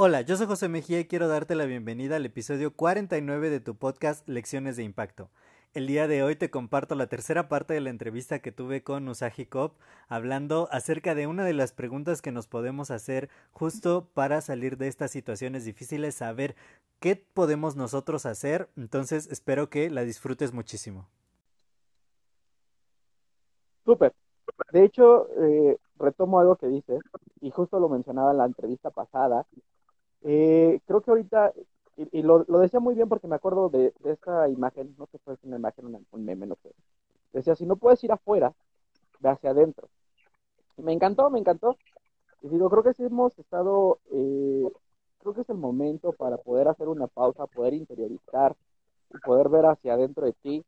Hola, yo soy José Mejía y quiero darte la bienvenida al episodio 49 de tu podcast Lecciones de Impacto. El día de hoy te comparto la tercera parte de la entrevista que tuve con Usagi Kop, hablando acerca de una de las preguntas que nos podemos hacer justo para salir de estas situaciones difíciles, saber qué podemos nosotros hacer. Entonces espero que la disfrutes muchísimo. Súper. De hecho, eh, retomo algo que dices, y justo lo mencionaba en la entrevista pasada, eh, creo que ahorita, y, lo, decía muy bien porque me acuerdo de, esta imagen, no sé si es una imagen, un meme, no sé. Decía, si no puedes ir afuera, ve hacia adentro. Y me encantó, me encantó. Y digo, creo que sí hemos estado, eh, creo que es el momento para poder hacer una pausa, poder interiorizar y poder ver hacia adentro de ti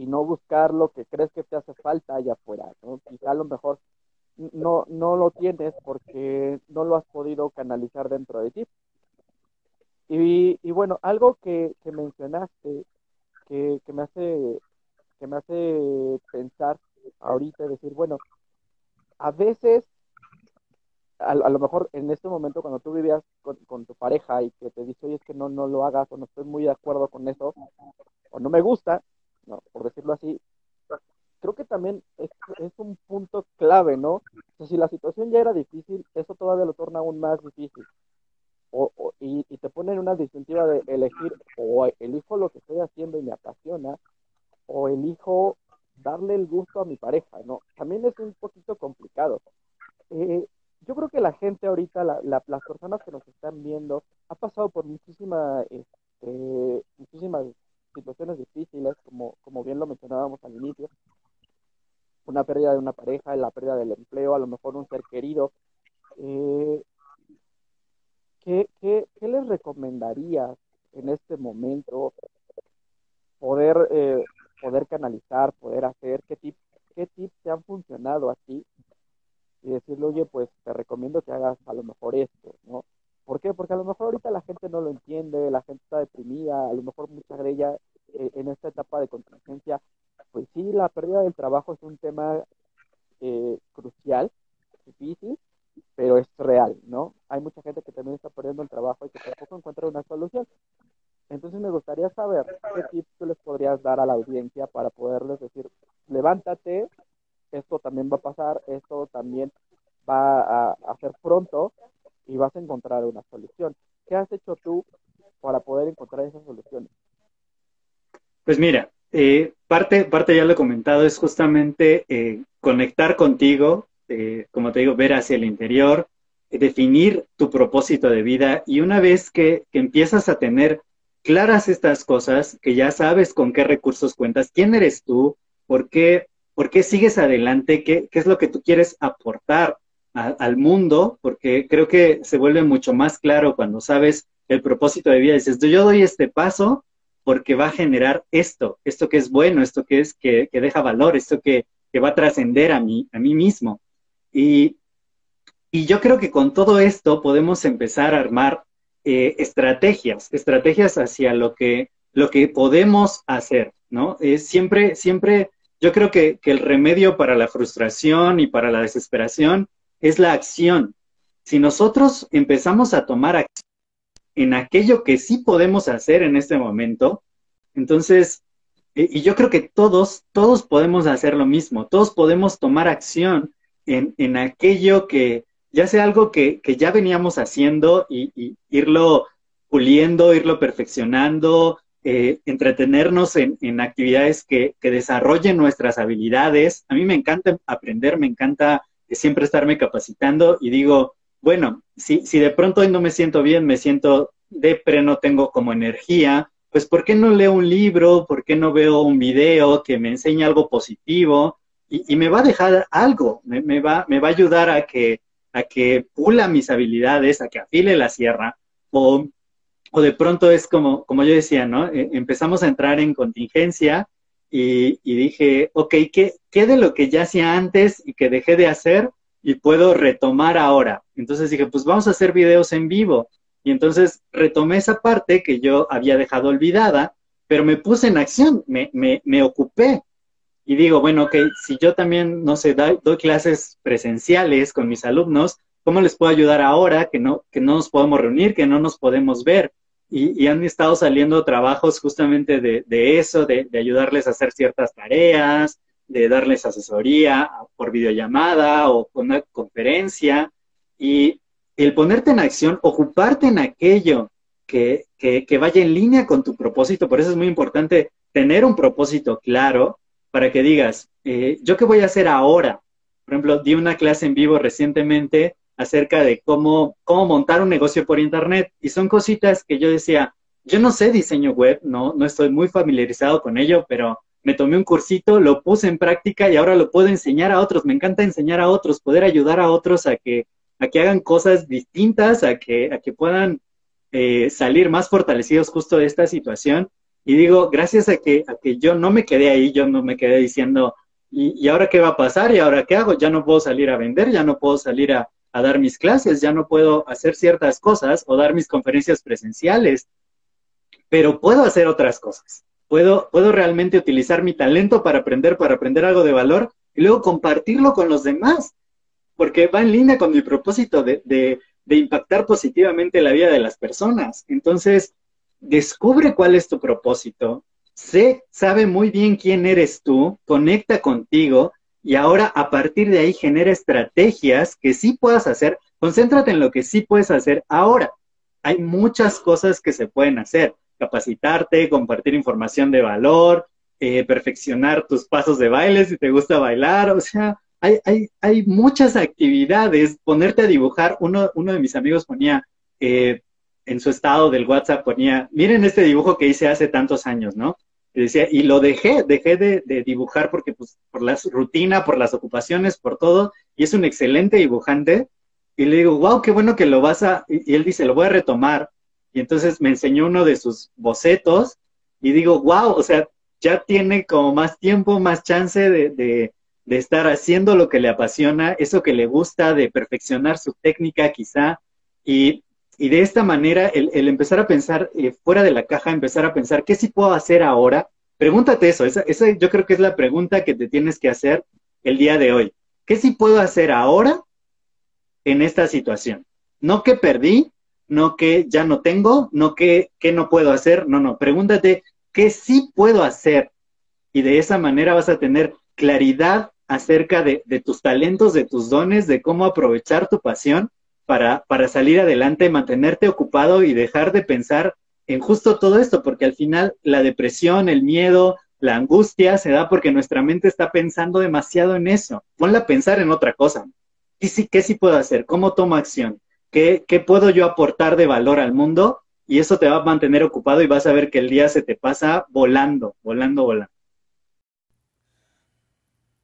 y no buscar lo que crees que te hace falta allá afuera, ¿no? Quizá a lo mejor no, no lo tienes porque no lo has podido canalizar dentro de ti. Y, y bueno, algo que, que mencionaste que, que, me hace, que me hace pensar ahorita, decir, bueno, a veces, a, lo mejor en este momento cuando tú vivías con, con, tu pareja y que te dice, oye, es que no, no lo hagas o no estoy muy de acuerdo con eso, o no me gusta, no, por decirlo así, creo que también es, un punto clave, ¿no? si la situación ya era difícil, eso todavía lo torna aún más difícil. O, y, te pone en una distintiva de elegir o elijo lo que estoy haciendo y me apasiona, o elijo darle el gusto a mi pareja, ¿no? También es un poquito complicado. Eh, yo creo que la gente ahorita, la, las personas que nos están viendo, ha pasado por muchísima, este, muchísimas situaciones difíciles, como, como bien lo mencionábamos al inicio, una pérdida de una pareja, la pérdida del empleo, a lo mejor un ser querido. Eh, ¿qué, qué, qué, les recomendarías en este momento poder, eh, poder canalizar, poder hacer? ¿Qué, tip, ¿Qué tips te han funcionado a ti? Y decirle, oye, pues te recomiendo que hagas a lo mejor esto, ¿no? ¿Por qué? Porque a lo mejor ahorita la gente no lo entiende, la gente está deprimida, a lo mejor mucha de ella eh, en esta etapa de contingencia pues sí, la pérdida del trabajo es un tema eh, crucial, difícil, pero es real, ¿no? Hay mucha gente que también está perdiendo el trabajo y que tampoco encuentra una solución. Entonces me gustaría saber qué tips tú les podrías dar a la audiencia para poderles decir, levántate, esto también va a pasar, esto también va a, a ser pronto y vas a encontrar una solución. ¿Qué has hecho tú para poder encontrar esas soluciones? Pues mira, eh, parte, parte ya lo he comentado, es justamente eh, conectar contigo, eh, como te digo, ver hacia el interior, definir tu propósito de vida y una vez que, empiezas a tener claras estas cosas, que ya sabes con qué recursos cuentas, quién eres tú, por qué, por qué sigues adelante, qué, qué es lo que tú quieres aportar al mundo, porque creo que se vuelve mucho más claro cuando sabes el propósito de vida. Dices, yo doy este paso porque va a generar esto, esto que es bueno, esto que es que, deja valor, esto que, va a trascender a mí, a mí mismo. Y, yo creo que con todo esto podemos empezar a armar eh, estrategias, estrategias hacia lo que, lo que podemos hacer, ¿no? siempre, siempre, yo creo que, que el remedio para la frustración y para la desesperación es la acción. Si nosotros empezamos a tomar acción, en aquello que sí podemos hacer en este momento. Entonces, eh, y yo creo que todos, todos podemos hacer lo mismo, todos podemos tomar acción en, en aquello que, ya sea algo que, que ya veníamos haciendo y, irlo puliendo, irlo perfeccionando, eh, entretenernos en, en actividades que, que, desarrollen nuestras habilidades. A mí me encanta aprender, me encanta siempre estarme capacitando y digo, bueno, si, si de pronto hoy no me siento bien, me siento depre, no tengo como energía, pues ¿por qué no leo un libro? ¿Por qué no veo un video que me enseñe algo positivo? y, me va a dejar algo, me, va, me va a ayudar a que, a que pula mis habilidades, a que afile la sierra, o, o de pronto es como, como yo decía, ¿no? E, empezamos a entrar en contingencia y, y dije, ok, ¿qué, ¿qué de lo que ya hacía antes y que dejé de hacer y puedo retomar ahora? Entonces dije, pues vamos a hacer videos en vivo. Y entonces retomé esa parte que yo había dejado olvidada, pero me puse en acción, me, me, me ocupé. Y digo, bueno, ok, si yo también, no sé, doy, clases presenciales con mis alumnos, ¿cómo les puedo ayudar ahora que no, que no nos podemos reunir, que no nos podemos ver? Y, han estado saliendo trabajos justamente de, eso, de, de, ayudarles a hacer ciertas tareas, de darles asesoría por videollamada o con una conferencia. Y el ponerte en acción, ocuparte en aquello que, que, vaya en línea con tu propósito, por eso es muy importante tener un propósito claro para que digas, eh, ¿yo qué voy a hacer ahora? Por ejemplo, di una clase en vivo recientemente acerca de cómo, cómo montar un negocio por Internet y son cositas que yo decía, yo no sé diseño web, no, no estoy muy familiarizado con ello, pero me tomé un cursito, lo puse en práctica y ahora lo puedo enseñar a otros. Me encanta enseñar a otros, poder ayudar a otros a que a que hagan cosas distintas, a que, a que puedan eh, salir más fortalecidos justo de esta situación. Y digo, gracias a que, a que yo no me quedé ahí, yo no me quedé diciendo, ¿y, ¿y, ahora qué va a pasar? ¿Y ahora qué hago? Ya no puedo salir a vender, ya no puedo salir a, a dar mis clases, ya no puedo hacer ciertas cosas o dar mis conferencias presenciales, pero puedo hacer otras cosas. Puedo, puedo realmente utilizar mi talento para aprender, para aprender algo de valor y luego compartirlo con los demás porque va en línea con mi propósito de, de, impactar positivamente la vida de las personas. Entonces, descubre cuál es tu propósito, sé, sabe muy bien quién eres tú, conecta contigo y ahora a partir de ahí genera estrategias que sí puedas hacer. Concéntrate en lo que sí puedes hacer ahora. Hay muchas cosas que se pueden hacer. Capacitarte, compartir información de valor, eh, perfeccionar tus pasos de baile si te gusta bailar, o sea, hay, hay, hay muchas actividades, ponerte a dibujar, uno, uno de mis amigos ponía eh, en su estado del WhatsApp, ponía, miren este dibujo que hice hace tantos años, ¿no? Y decía, y lo dejé, dejé de, de, dibujar porque pues por la rutina, por las ocupaciones, por todo, y es un excelente dibujante. Y le digo, wow, qué bueno que lo vas a, y, él dice, lo voy a retomar. Y entonces me enseñó uno de sus bocetos y digo, wow, o sea, ya tiene como más tiempo, más chance de, de, de estar haciendo lo que le apasiona, eso que le gusta, de perfeccionar su técnica quizá, y, de esta manera el, empezar a pensar eh, fuera de la caja, empezar a pensar, ¿qué sí puedo hacer ahora? Pregúntate eso, esa, yo creo que es la pregunta que te tienes que hacer el día de hoy. ¿Qué sí puedo hacer ahora en esta situación? No que perdí, no que ya no tengo, no que, que no puedo hacer, no, no, pregúntate, ¿qué sí puedo hacer? Y de esa manera vas a tener claridad acerca de, tus talentos, de tus dones, de cómo aprovechar tu pasión para, para salir adelante, mantenerte ocupado y dejar de pensar en justo todo esto, porque al final la depresión, el miedo, la angustia se da porque nuestra mente está pensando demasiado en eso. Ponla a pensar en otra cosa. ¿Qué sí, qué sí puedo hacer? ¿Cómo tomo acción? ¿Qué, ¿Qué puedo yo aportar de valor al mundo? Y eso te va a mantener ocupado y vas a ver que el día se te pasa volando, volando, volando.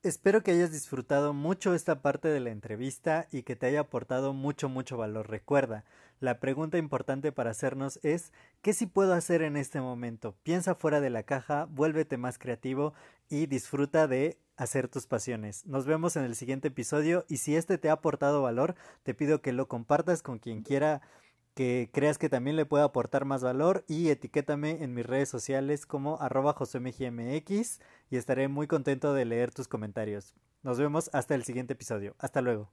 Espero que hayas disfrutado mucho esta parte de la entrevista y que te haya aportado mucho, mucho valor. Recuerda, la pregunta importante para hacernos es, ¿qué sí puedo hacer en este momento? Piensa fuera de la caja, vuélvete más creativo y disfruta de hacer tus pasiones. Nos vemos en el siguiente episodio y si este te ha aportado valor, te pido que lo compartas con quien quiera que creas que también le pueda aportar más valor y etiquétame en mis redes sociales como arroba josmgmx y estaré muy contento de leer tus comentarios. Nos vemos hasta el siguiente episodio. Hasta luego.